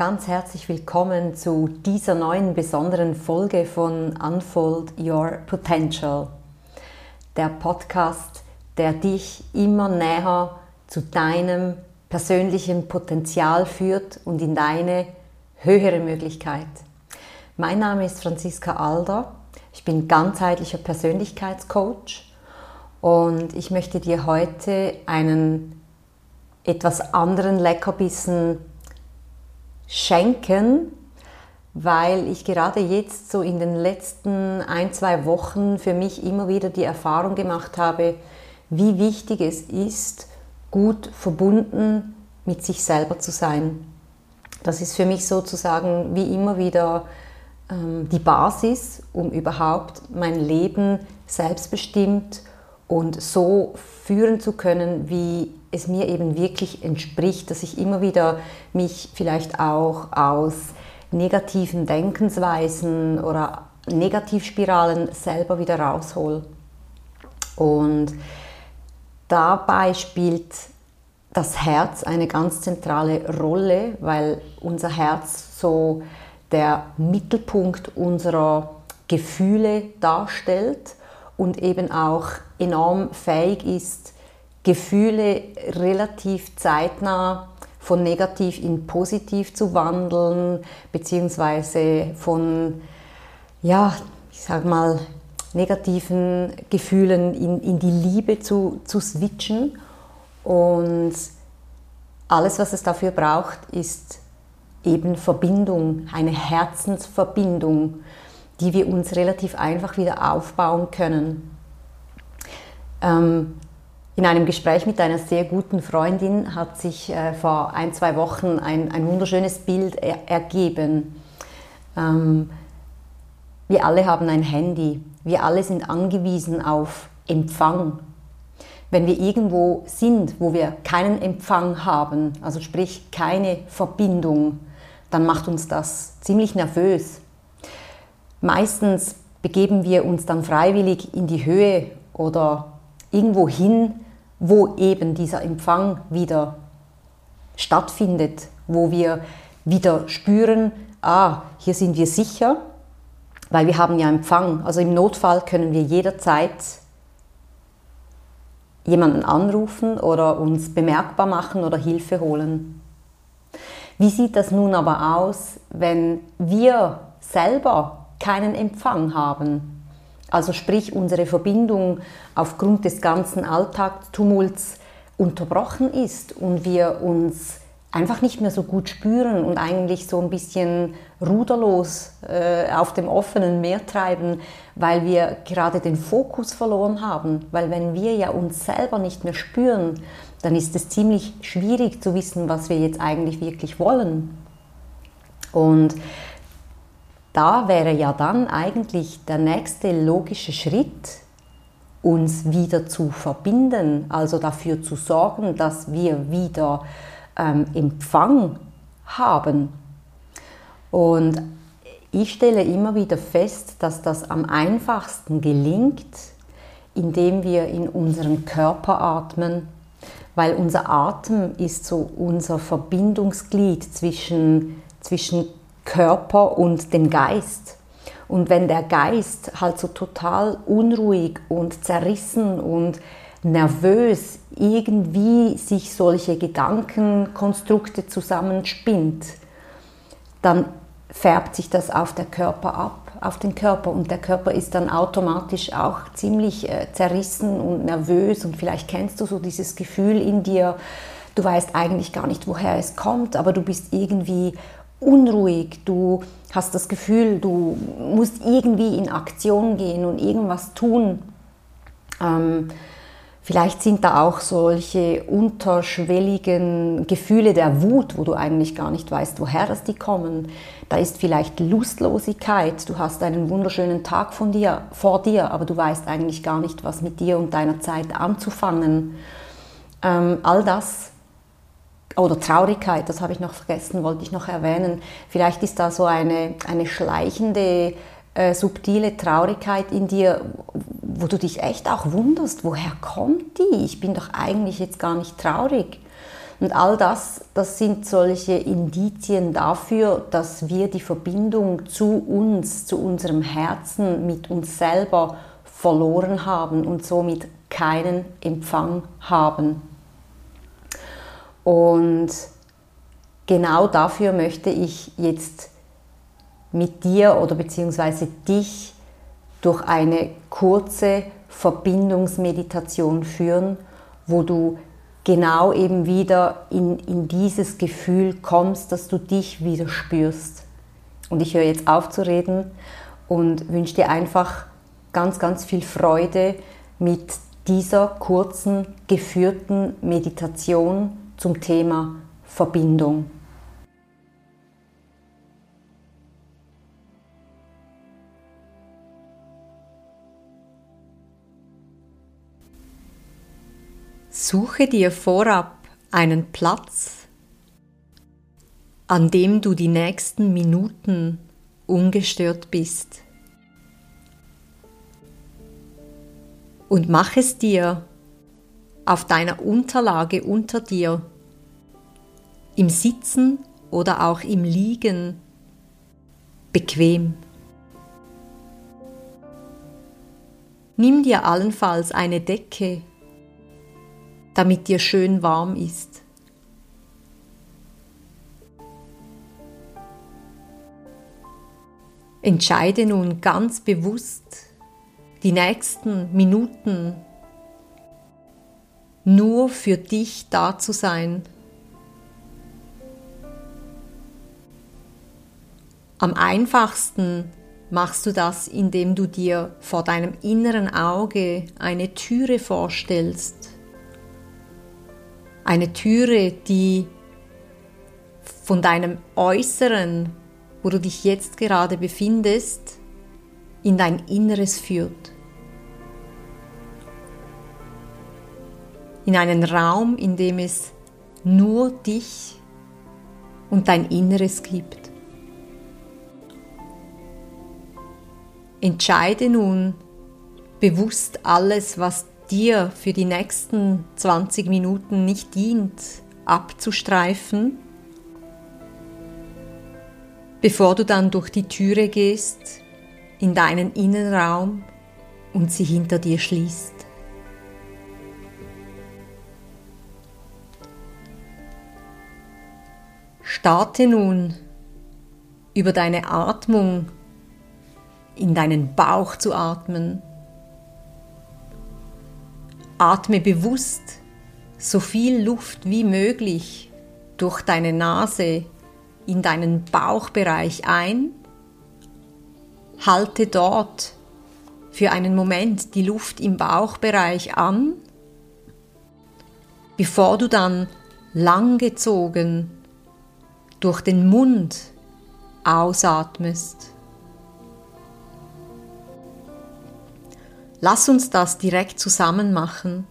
Ganz herzlich willkommen zu dieser neuen besonderen Folge von Unfold Your Potential. Der Podcast, der dich immer näher zu deinem persönlichen Potenzial führt und in deine höhere Möglichkeit. Mein Name ist Franziska Alder. Ich bin ganzheitlicher Persönlichkeitscoach und ich möchte dir heute einen etwas anderen Leckerbissen schenken, weil ich gerade jetzt so in den letzten ein, zwei Wochen für mich immer wieder die Erfahrung gemacht habe, wie wichtig es ist, gut verbunden mit sich selber zu sein. Das ist für mich sozusagen wie immer wieder ähm, die Basis, um überhaupt mein Leben selbstbestimmt und so führen zu können, wie es mir eben wirklich entspricht, dass ich immer wieder mich vielleicht auch aus negativen Denkensweisen oder Negativspiralen selber wieder raushol. Und dabei spielt das Herz eine ganz zentrale Rolle, weil unser Herz so der Mittelpunkt unserer Gefühle darstellt und eben auch enorm fähig ist, Gefühle relativ zeitnah von negativ in positiv zu wandeln, beziehungsweise von, ja, ich sag mal, negativen Gefühlen in, in die Liebe zu, zu switchen. Und alles, was es dafür braucht, ist eben Verbindung, eine Herzensverbindung, die wir uns relativ einfach wieder aufbauen können. Ähm, in einem Gespräch mit einer sehr guten Freundin hat sich äh, vor ein, zwei Wochen ein, ein wunderschönes Bild er ergeben. Ähm, wir alle haben ein Handy. Wir alle sind angewiesen auf Empfang. Wenn wir irgendwo sind, wo wir keinen Empfang haben, also sprich keine Verbindung, dann macht uns das ziemlich nervös. Meistens begeben wir uns dann freiwillig in die Höhe oder irgendwo hin, wo eben dieser Empfang wieder stattfindet, wo wir wieder spüren, ah, hier sind wir sicher, weil wir haben ja Empfang. Also im Notfall können wir jederzeit jemanden anrufen oder uns bemerkbar machen oder Hilfe holen. Wie sieht das nun aber aus, wenn wir selber keinen Empfang haben? Also sprich, unsere Verbindung aufgrund des ganzen Alltagstumults unterbrochen ist und wir uns einfach nicht mehr so gut spüren und eigentlich so ein bisschen ruderlos äh, auf dem offenen Meer treiben, weil wir gerade den Fokus verloren haben. Weil wenn wir ja uns selber nicht mehr spüren, dann ist es ziemlich schwierig zu wissen, was wir jetzt eigentlich wirklich wollen. Und da wäre ja dann eigentlich der nächste logische Schritt, uns wieder zu verbinden, also dafür zu sorgen, dass wir wieder ähm, Empfang haben. Und ich stelle immer wieder fest, dass das am einfachsten gelingt, indem wir in unseren Körper atmen, weil unser Atem ist so unser Verbindungsglied zwischen, zwischen Körper und dem Geist. Und wenn der Geist halt so total unruhig und zerrissen und nervös irgendwie sich solche Gedankenkonstrukte zusammenspinnt, dann färbt sich das auf der Körper ab, auf den Körper und der Körper ist dann automatisch auch ziemlich äh, zerrissen und nervös und vielleicht kennst du so dieses Gefühl in dir, du weißt eigentlich gar nicht, woher es kommt, aber du bist irgendwie unruhig, du hast das Gefühl, du musst irgendwie in Aktion gehen und irgendwas tun. Ähm, vielleicht sind da auch solche unterschwelligen Gefühle der Wut, wo du eigentlich gar nicht weißt, woher das die kommen. Da ist vielleicht Lustlosigkeit, du hast einen wunderschönen Tag von dir, vor dir, aber du weißt eigentlich gar nicht, was mit dir und deiner Zeit anzufangen. Ähm, all das oder Traurigkeit, das habe ich noch vergessen, wollte ich noch erwähnen. Vielleicht ist da so eine, eine schleichende, äh, subtile Traurigkeit in dir, wo du dich echt auch wunderst, woher kommt die? Ich bin doch eigentlich jetzt gar nicht traurig. Und all das, das sind solche Indizien dafür, dass wir die Verbindung zu uns, zu unserem Herzen, mit uns selber verloren haben und somit keinen Empfang haben. Und genau dafür möchte ich jetzt mit dir oder beziehungsweise dich durch eine kurze Verbindungsmeditation führen, wo du genau eben wieder in, in dieses Gefühl kommst, dass du dich wieder spürst. Und ich höre jetzt auf zu reden und wünsche dir einfach ganz, ganz viel Freude mit dieser kurzen, geführten Meditation zum Thema Verbindung. Suche dir vorab einen Platz, an dem du die nächsten Minuten ungestört bist. Und mach es dir auf deiner Unterlage unter dir, im Sitzen oder auch im Liegen, bequem. Nimm dir allenfalls eine Decke damit dir schön warm ist. Entscheide nun ganz bewusst die nächsten Minuten nur für dich da zu sein. Am einfachsten machst du das, indem du dir vor deinem inneren Auge eine Türe vorstellst eine Türe, die von deinem Äußeren, wo du dich jetzt gerade befindest, in dein Inneres führt. In einen Raum, in dem es nur dich und dein Inneres gibt. Entscheide nun bewusst alles, was dir für die nächsten 20 Minuten nicht dient, abzustreifen, bevor du dann durch die Türe gehst in deinen Innenraum und sie hinter dir schließt. Starte nun über deine Atmung in deinen Bauch zu atmen Atme bewusst so viel Luft wie möglich durch deine Nase in deinen Bauchbereich ein. Halte dort für einen Moment die Luft im Bauchbereich an, bevor du dann langgezogen durch den Mund ausatmest. Lass uns das direkt zusammen machen.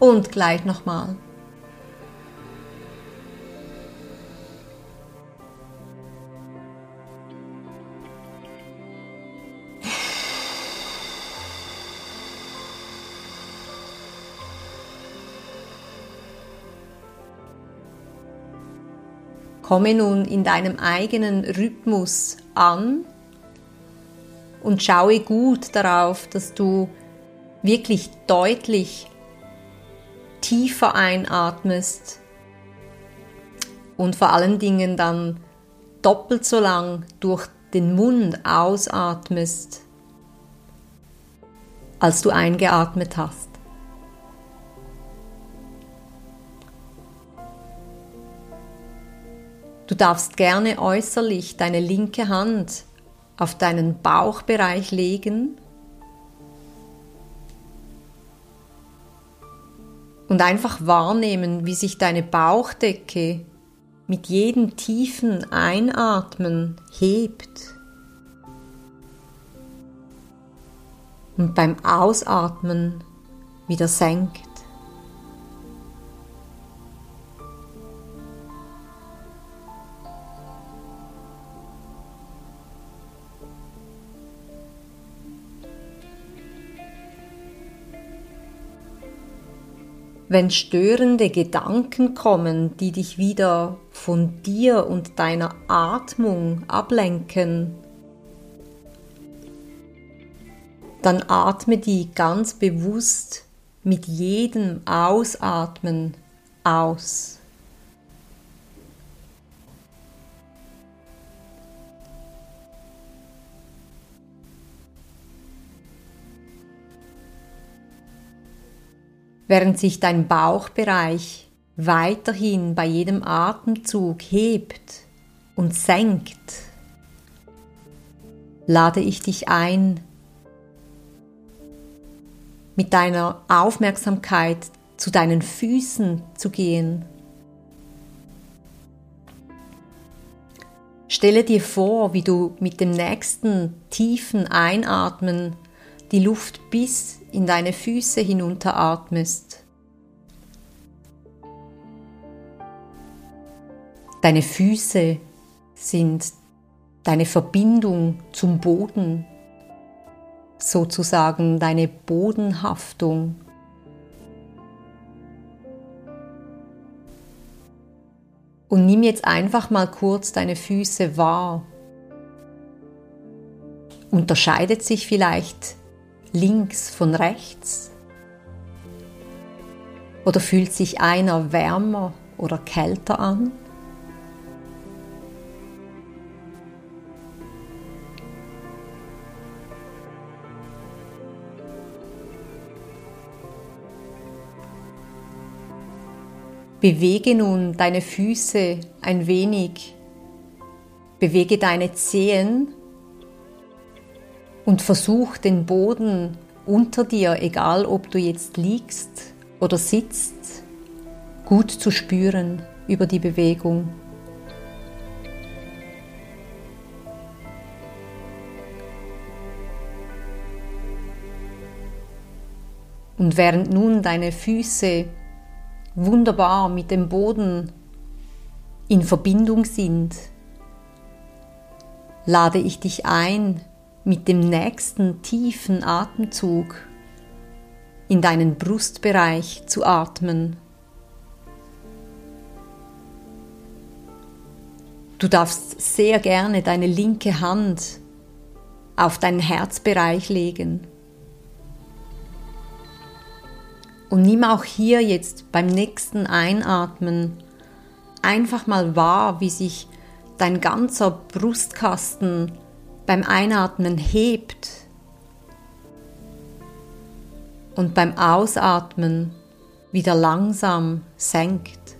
Und gleich nochmal. Komme nun in deinem eigenen Rhythmus an und schaue gut darauf, dass du wirklich deutlich tiefer einatmest und vor allen Dingen dann doppelt so lang durch den Mund ausatmest, als du eingeatmet hast. Du darfst gerne äußerlich deine linke Hand auf deinen Bauchbereich legen und einfach wahrnehmen, wie sich deine Bauchdecke mit jedem tiefen Einatmen hebt und beim Ausatmen wieder senkt. Wenn störende Gedanken kommen, die dich wieder von dir und deiner Atmung ablenken, dann atme die ganz bewusst mit jedem Ausatmen aus. Während sich dein Bauchbereich weiterhin bei jedem Atemzug hebt und senkt, lade ich dich ein, mit deiner Aufmerksamkeit zu deinen Füßen zu gehen. Stelle dir vor, wie du mit dem nächsten tiefen Einatmen die Luft bis in deine Füße hinunteratmest. Deine Füße sind deine Verbindung zum Boden, sozusagen deine Bodenhaftung. Und nimm jetzt einfach mal kurz deine Füße wahr. Unterscheidet sich vielleicht links von rechts? Oder fühlt sich einer wärmer oder kälter an? Bewege nun deine Füße ein wenig, bewege deine Zehen und versuch den Boden unter dir, egal ob du jetzt liegst oder sitzt, gut zu spüren über die Bewegung. Und während nun deine Füße wunderbar mit dem Boden in Verbindung sind, lade ich dich ein, mit dem nächsten tiefen Atemzug in deinen Brustbereich zu atmen. Du darfst sehr gerne deine linke Hand auf deinen Herzbereich legen. Und nimm auch hier jetzt beim nächsten Einatmen einfach mal wahr, wie sich dein ganzer Brustkasten beim Einatmen hebt und beim Ausatmen wieder langsam senkt.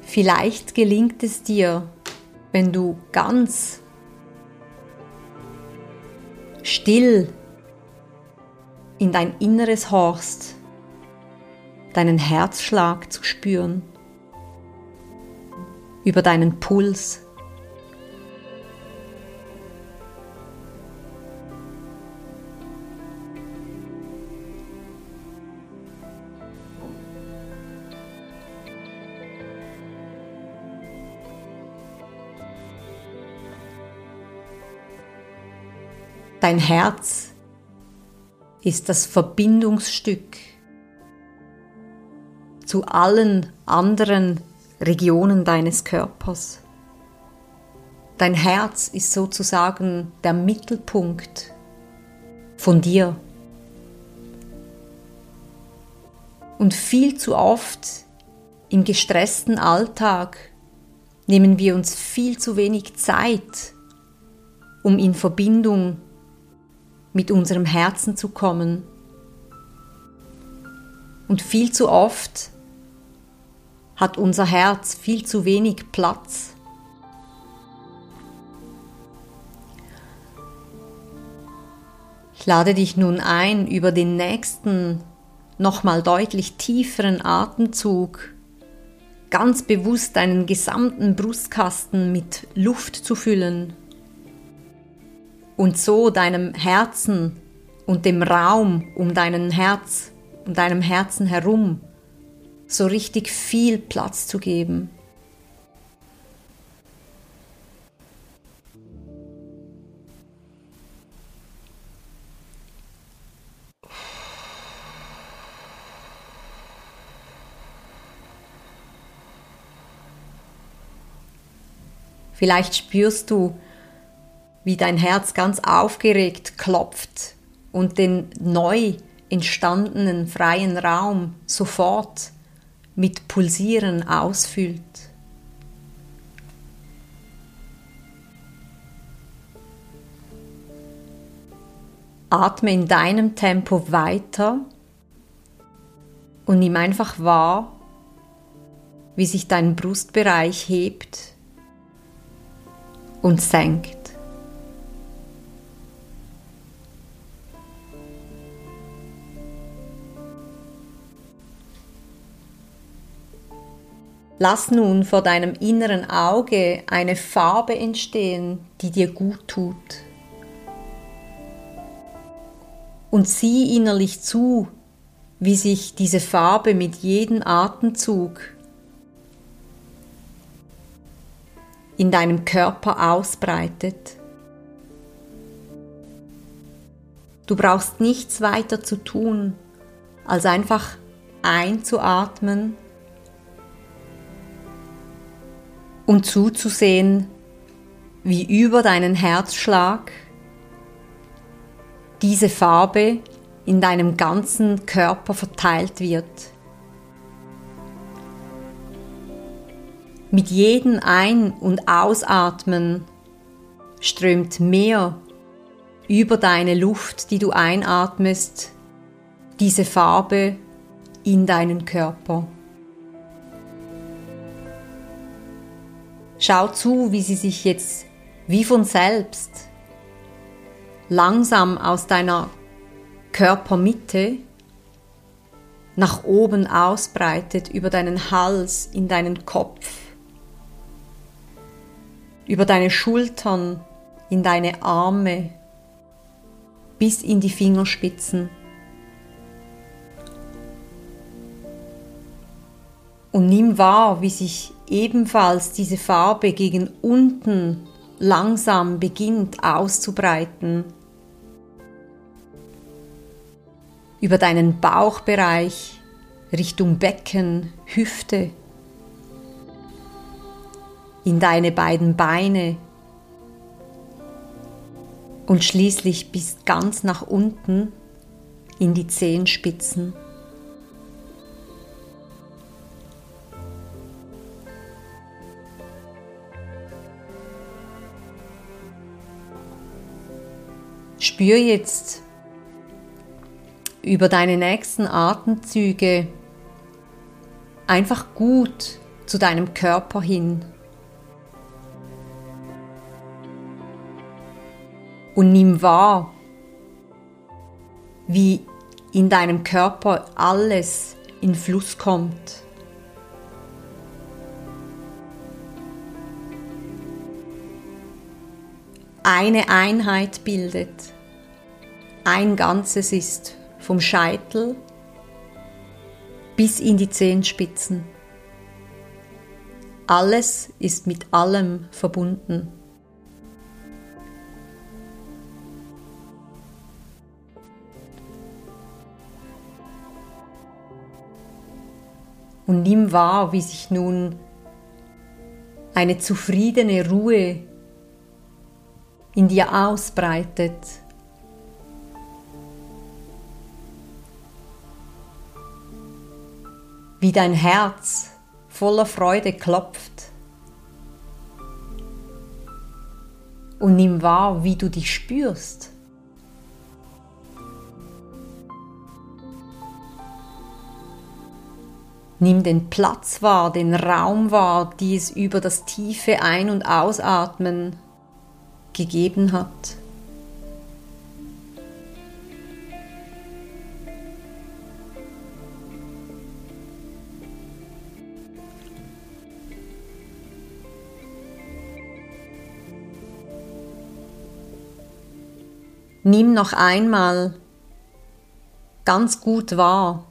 Vielleicht gelingt es dir, wenn du ganz still in dein Inneres horchst deinen Herzschlag zu spüren, über deinen Puls. Dein Herz ist das Verbindungsstück zu allen anderen Regionen deines Körpers. Dein Herz ist sozusagen der Mittelpunkt von dir. Und viel zu oft im gestressten Alltag nehmen wir uns viel zu wenig Zeit, um in Verbindung mit unserem Herzen zu kommen. Und viel zu oft hat unser Herz viel zu wenig Platz. Ich lade dich nun ein, über den nächsten, nochmal deutlich tieferen Atemzug ganz bewusst deinen gesamten Brustkasten mit Luft zu füllen und so deinem Herzen und dem Raum um deinen Herz, um deinem Herzen herum so richtig viel Platz zu geben. Vielleicht spürst du, wie dein Herz ganz aufgeregt klopft und den neu entstandenen freien Raum sofort mit Pulsieren ausfüllt. Atme in deinem Tempo weiter und nimm einfach wahr, wie sich dein Brustbereich hebt und senkt. Lass nun vor deinem inneren Auge eine Farbe entstehen, die dir gut tut. Und sieh innerlich zu, wie sich diese Farbe mit jedem Atemzug in deinem Körper ausbreitet. Du brauchst nichts weiter zu tun, als einfach einzuatmen und zuzusehen, wie über deinen Herzschlag diese Farbe in deinem ganzen Körper verteilt wird. Mit jedem Ein- und Ausatmen strömt mehr über deine Luft, die du einatmest, diese Farbe in deinen Körper. Schau zu, wie sie sich jetzt wie von selbst langsam aus deiner Körpermitte nach oben ausbreitet, über deinen Hals, in deinen Kopf, über deine Schultern, in deine Arme, bis in die Fingerspitzen. Und nimm wahr, wie sich ebenfalls diese Farbe gegen unten langsam beginnt auszubreiten. Über deinen Bauchbereich Richtung Becken, Hüfte, in deine beiden Beine und schließlich bis ganz nach unten in die Zehenspitzen. Spür jetzt über deine nächsten Atemzüge einfach gut zu deinem Körper hin. Und nimm wahr, wie in deinem Körper alles in Fluss kommt. Eine Einheit bildet ein Ganzes ist, vom Scheitel bis in die Zehenspitzen. Alles ist mit allem verbunden. Und nimm wahr, wie sich nun eine zufriedene Ruhe in dir ausbreitet. Wie dein Herz voller Freude klopft. Und nimm wahr, wie du dich spürst. Nimm den Platz wahr, den Raum wahr, die es über das tiefe Ein- und Ausatmen gegeben hat. Nimm noch einmal ganz gut wahr,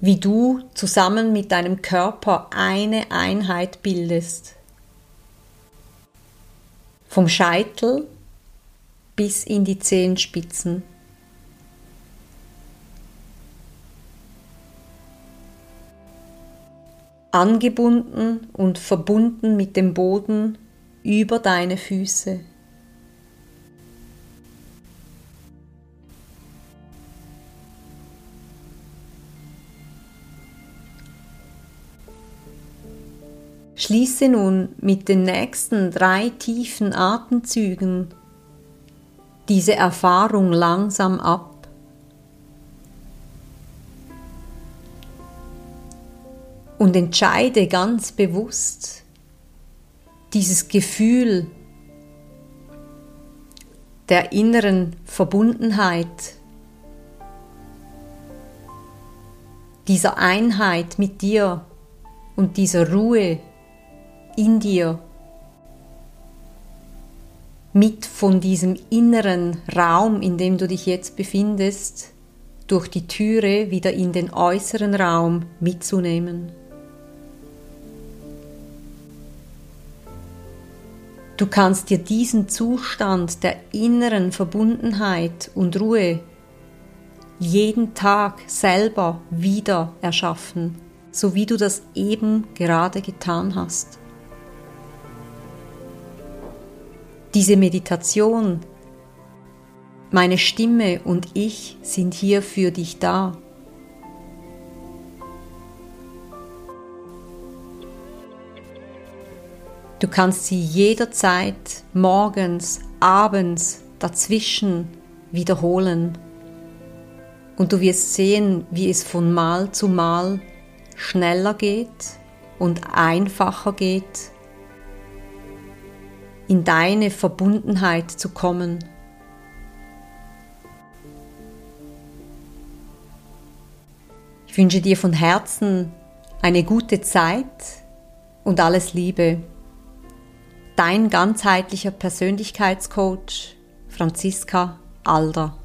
wie du zusammen mit deinem Körper eine Einheit bildest. Vom Scheitel bis in die Zehenspitzen. angebunden und verbunden mit dem Boden über deine Füße. Schließe nun mit den nächsten drei tiefen Atemzügen diese Erfahrung langsam ab. Und entscheide ganz bewusst dieses Gefühl der inneren Verbundenheit, dieser Einheit mit dir und dieser Ruhe in dir mit von diesem inneren Raum, in dem du dich jetzt befindest, durch die Türe wieder in den äußeren Raum mitzunehmen. Du kannst dir diesen Zustand der inneren Verbundenheit und Ruhe jeden Tag selber wieder erschaffen, so wie du das eben gerade getan hast. Diese Meditation, meine Stimme und ich sind hier für dich da. Du kannst sie jederzeit, morgens, abends, dazwischen wiederholen. Und du wirst sehen, wie es von Mal zu Mal schneller geht und einfacher geht in deine Verbundenheit zu kommen. Ich wünsche dir von Herzen eine gute Zeit und alles Liebe. Dein ganzheitlicher Persönlichkeitscoach Franziska Alder.